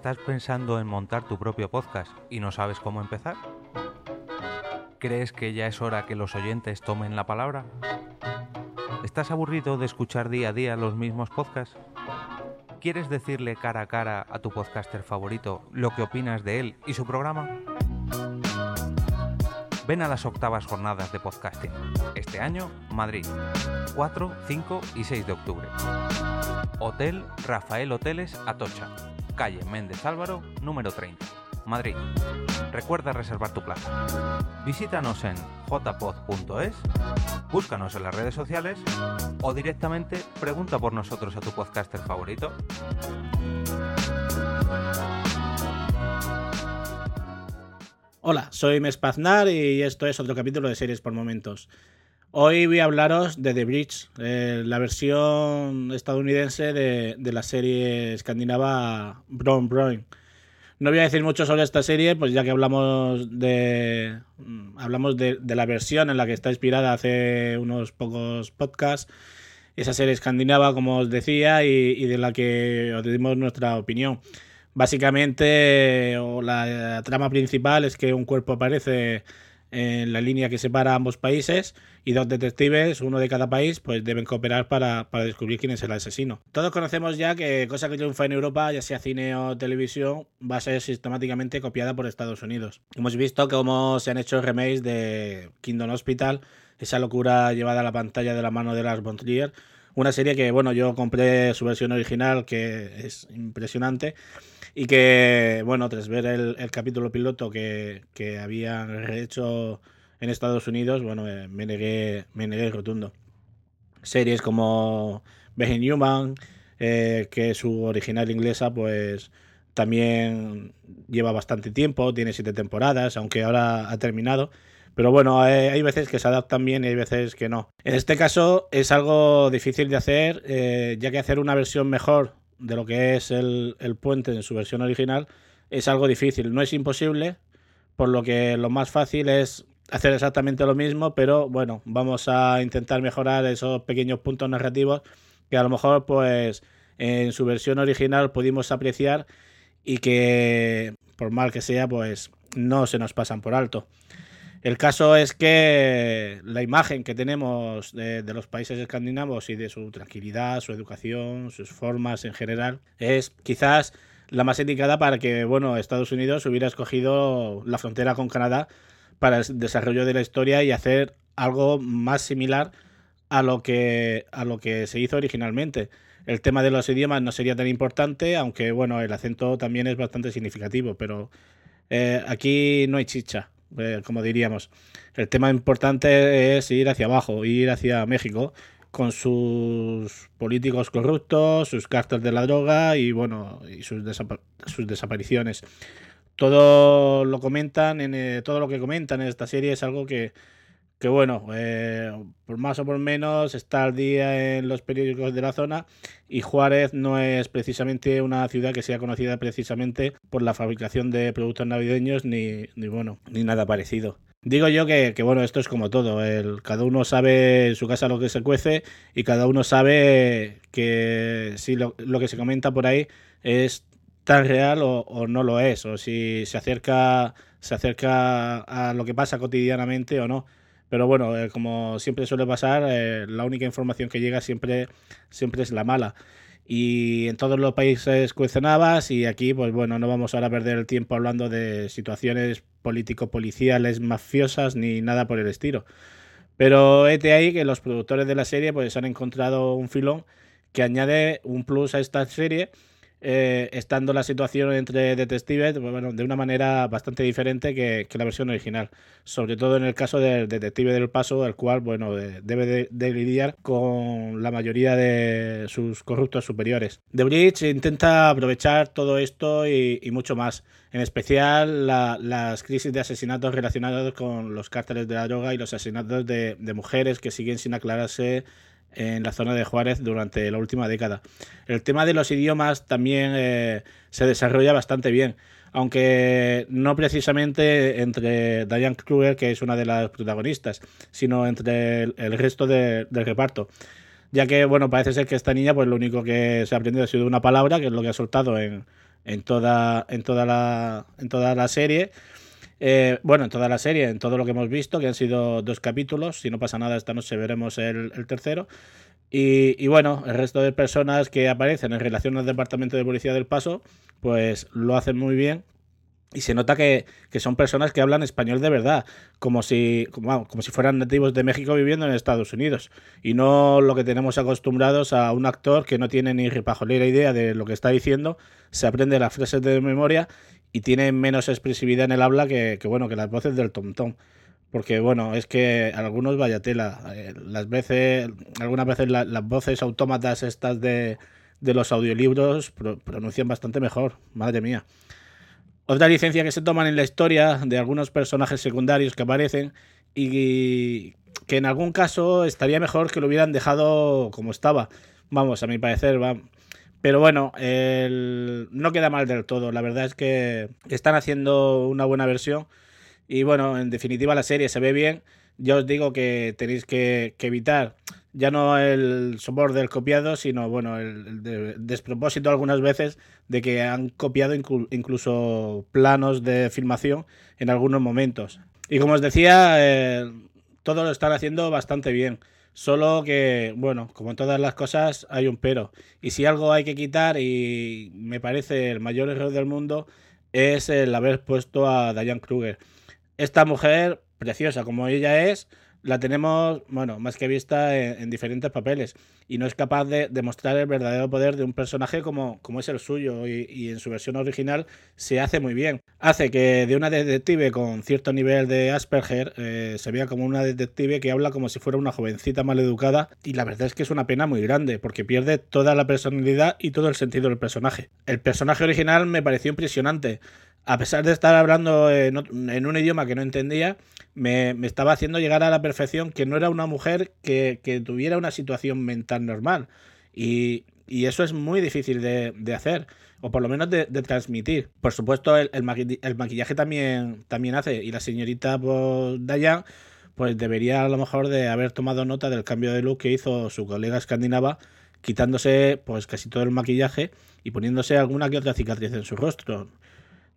¿Estás pensando en montar tu propio podcast y no sabes cómo empezar? ¿Crees que ya es hora que los oyentes tomen la palabra? ¿Estás aburrido de escuchar día a día los mismos podcasts? ¿Quieres decirle cara a cara a tu podcaster favorito lo que opinas de él y su programa? Ven a las octavas jornadas de podcasting. Este año, Madrid. 4, 5 y 6 de octubre. Hotel Rafael Hoteles Atocha. Calle Méndez Álvaro, número 30. Madrid. Recuerda reservar tu plaza. Visítanos en jpod.es, búscanos en las redes sociales o directamente pregunta por nosotros a tu podcaster favorito. Hola, soy Mespaznar y esto es otro capítulo de Series por Momentos. Hoy voy a hablaros de The Bridge, eh, la versión estadounidense de, de, la serie escandinava Brown Brown. No voy a decir mucho sobre esta serie, pues ya que hablamos de hablamos de, la versión en la que está inspirada hace unos pocos podcasts. Esa serie escandinava, como os decía, y de la que os dimos nuestra opinión. Básicamente, la trama principal es que un cuerpo aparece en la línea que separa ambos países y dos detectives, uno de cada país, pues deben cooperar para, para, descubrir quién es el asesino. Todos conocemos ya que cosa que triunfa en Europa, ya sea cine o televisión, va a ser sistemáticamente copiada por Estados Unidos. Hemos visto cómo se han hecho remakes de Kingdom Hospital, esa locura llevada a la pantalla de la mano de Lars von Trier, una serie que, bueno, yo compré su versión original, que es impresionante, y que, bueno, tras ver el, capítulo piloto que, que habían hecho en Estados Unidos, bueno, me negué, me negué rotundo. Series como Being Human, eh, que su original inglesa, pues también lleva bastante tiempo, tiene siete temporadas, aunque ahora ha terminado. Pero bueno, hay, veces que se adaptan bien y hay veces que no. En este caso es algo difícil de hacer, eh, ya que hacer una versión mejor de lo que es el, el, puente en su versión original es algo difícil. No es imposible, por lo que lo más fácil es hacer exactamente lo mismo, pero bueno, vamos a intentar mejorar esos pequeños puntos narrativos que a lo mejor pues en su versión original pudimos apreciar y que por mal que sea pues no se nos pasan por alto. El caso es que la imagen que tenemos de, los países escandinavos y de su tranquilidad, su educación, sus formas en general, es quizás la más indicada para que, bueno, Estados Unidos hubiera escogido la frontera con Canadá para el desarrollo de la historia y hacer algo más similar a lo que, a lo que se hizo originalmente. El tema de los idiomas no sería tan importante, aunque, bueno, el acento también es bastante significativo, pero eh, aquí no hay chicha eh, como diríamos. El tema importante es ir hacia abajo, ir hacia México con sus políticos corruptos, sus cárteles de la droga y bueno, sus desapariciones. Todo lo comentan, en, eh, todo lo que comentan en esta serie es algo que, que bueno, eh, por más o por menos está al día en los periódicos de la zona y Juárez no es precisamente una ciudad que sea conocida precisamente por la fabricación de productos navideños ni, ni bueno, ni nada parecido. Digo yo que, que, bueno, esto es como todo, el, cada uno sabe en su casa lo que se cuece y cada uno sabe que si lo, lo que se comenta por ahí es tan real o, o, no lo es, o si se acerca, se acerca a lo que pasa cotidianamente o no. Pero bueno, eh, como siempre suele pasar, eh, la única información que llega siempre, siempre es la mala. Y en todos los países cuestionabas y aquí, pues bueno, no vamos ahora a perder el tiempo hablando de situaciones político-policiales mafiosas ni nada por el estilo. Pero este ahí que los productores de la serie pues han encontrado un filón que añade un plus a esta serie eh, estando la situación entre detectives pues, bueno, de una manera bastante diferente que, la versión original. Sobre todo en el caso del detective del paso, el cual bueno, debe de, lidiar con la mayoría de sus corruptos superiores. The Bridge intenta aprovechar todo esto y, mucho más. En especial las crisis de asesinatos relacionados con los cárteles de la droga y los asesinatos de mujeres que siguen sin aclararse en la zona de Juárez durante la última década. El tema de los idiomas también eh, se desarrolla bastante bien, aunque no precisamente entre Diane Kruger, que es una de las protagonistas, sino entre el, resto del reparto. Ya que, bueno, parece ser que esta niña, pues lo único que se ha aprendido ha sido una palabra, que es lo que ha soltado en, en, toda, en, toda, la, en toda la serie eh, bueno, en toda la serie, en todo lo que hemos visto, que han sido dos capítulos, si no pasa nada esta noche veremos el, tercero. Y, bueno, el resto de personas que aparecen en relación al Departamento de Policía del Paso, pues lo hacen muy bien. Y se nota que, son personas que hablan español de verdad, como si, como, como, si fueran nativos de México viviendo en Estados Unidos. Y no lo que tenemos acostumbrados a un actor que no tiene ni ripajolera idea de lo que está diciendo, se aprende las frases de memoria y tiene menos expresividad en el habla que, bueno que las voces del Tom Tom. Porque bueno, es que algunos vaya tela. Eh, las veces, algunas veces las voces autómatas estas de, de los audiolibros pronuncian bastante mejor. Madre mía. Otra licencia que se toman en la historia de algunos personajes secundarios que aparecen y que en algún caso estaría mejor que lo hubieran dejado como estaba. Vamos, a mi parecer, va. Pero bueno, no queda mal del todo. La verdad es que están haciendo una buena versión. Y bueno, en definitiva la serie se ve bien. Ya os digo que tenéis que, evitar ya no el soporte del copiado, sino bueno, el, despropósito algunas veces de que han copiado incluso planos de filmación en algunos momentos. Y como os decía, eh, todo lo están haciendo bastante bien. Solo que, bueno, como todas las cosas, hay un pero. Y si algo hay que quitar, y me parece el mayor error del mundo, es el haber puesto a Diane Kruger. Esta mujer, preciosa como ella es, la tenemos, bueno, más que vista en, diferentes papeles y no es capaz de demostrar el verdadero poder de un personaje como, como es el suyo y, en su versión original se hace muy bien. Hace que de una detective con cierto nivel de Asperger eh, se vea como una detective que habla como si fuera una jovencita mal educada y la verdad es que es una pena muy grande porque pierde toda la personalidad y todo el sentido del personaje. El personaje original me pareció impresionante a pesar de estar hablando en, un idioma que no entendía, me, estaba haciendo llegar a la perfección que no era una mujer que, tuviera una situación mental normal. Y, eso es muy difícil de, hacer, o por lo menos de, transmitir. Por supuesto, el, maquillaje también, también hace, y la señorita pues, Dayan pues debería a lo mejor de haber tomado nota del cambio de look que hizo su colega escandinava, quitándose pues casi todo el maquillaje y poniéndose alguna que otra cicatriz en su rostro.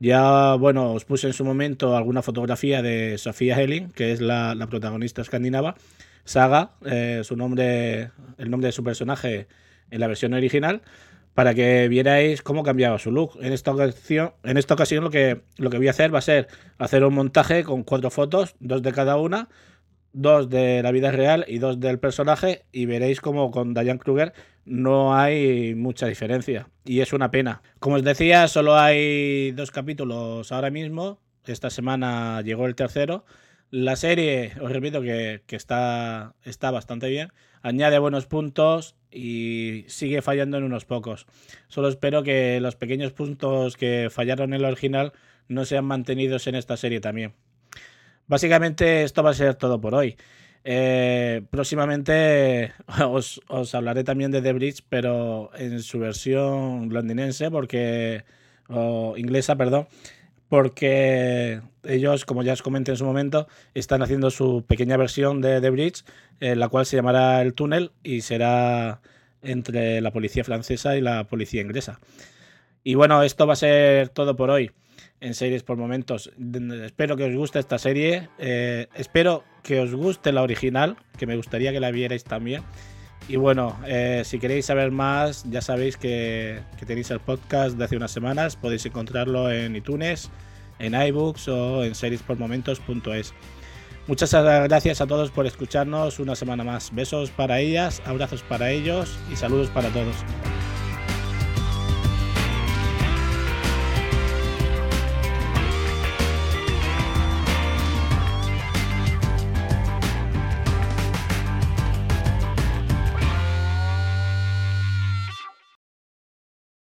Ya, bueno, os puse en su momento alguna fotografía de Sofía Helling, que es la, protagonista escandinava. Saga, eh, su nombre, el nombre de su personaje en la versión original, para que vierais cómo cambiaba su look. En esta ocasión, en esta ocasión lo, que, lo que voy a hacer va a ser hacer un montaje con cuatro fotos, dos de cada una, dos de la vida real y dos del personaje, y veréis como con Diane Kruger no hay mucha diferencia. Y es una pena. Como os decía, solo hay dos capítulos ahora mismo. Esta semana llegó el tercero. La serie, os repito que, está, está bastante bien. Añade buenos puntos y sigue fallando en unos pocos. Solo espero que los pequeños puntos que fallaron en el original no sean mantenidos en esta serie también. Básicamente esto va a ser todo por hoy. Eh, próximamente os, hablaré también de The Bridge, pero en su versión londinense, porque. o inglesa, perdón. Porque ellos, como ya os comenté en su momento, están haciendo su pequeña versión de The Bridge, la cual se llamará El Túnel y será entre la policía francesa y la policía inglesa. Y bueno, esto va a ser todo por hoy en series por momentos. Espero que os guste esta serie. Eh, espero que os guste la original, que me gustaría que la vierais también. Y bueno, eh, si queréis saber más, ya sabéis que, tenéis el podcast de hace unas semanas. Podéis encontrarlo en iTunes, en iBooks o en seriespormomentos.es. Muchas gracias a todos por escucharnos una semana más. Besos para ellas, abrazos para ellos y saludos para todos.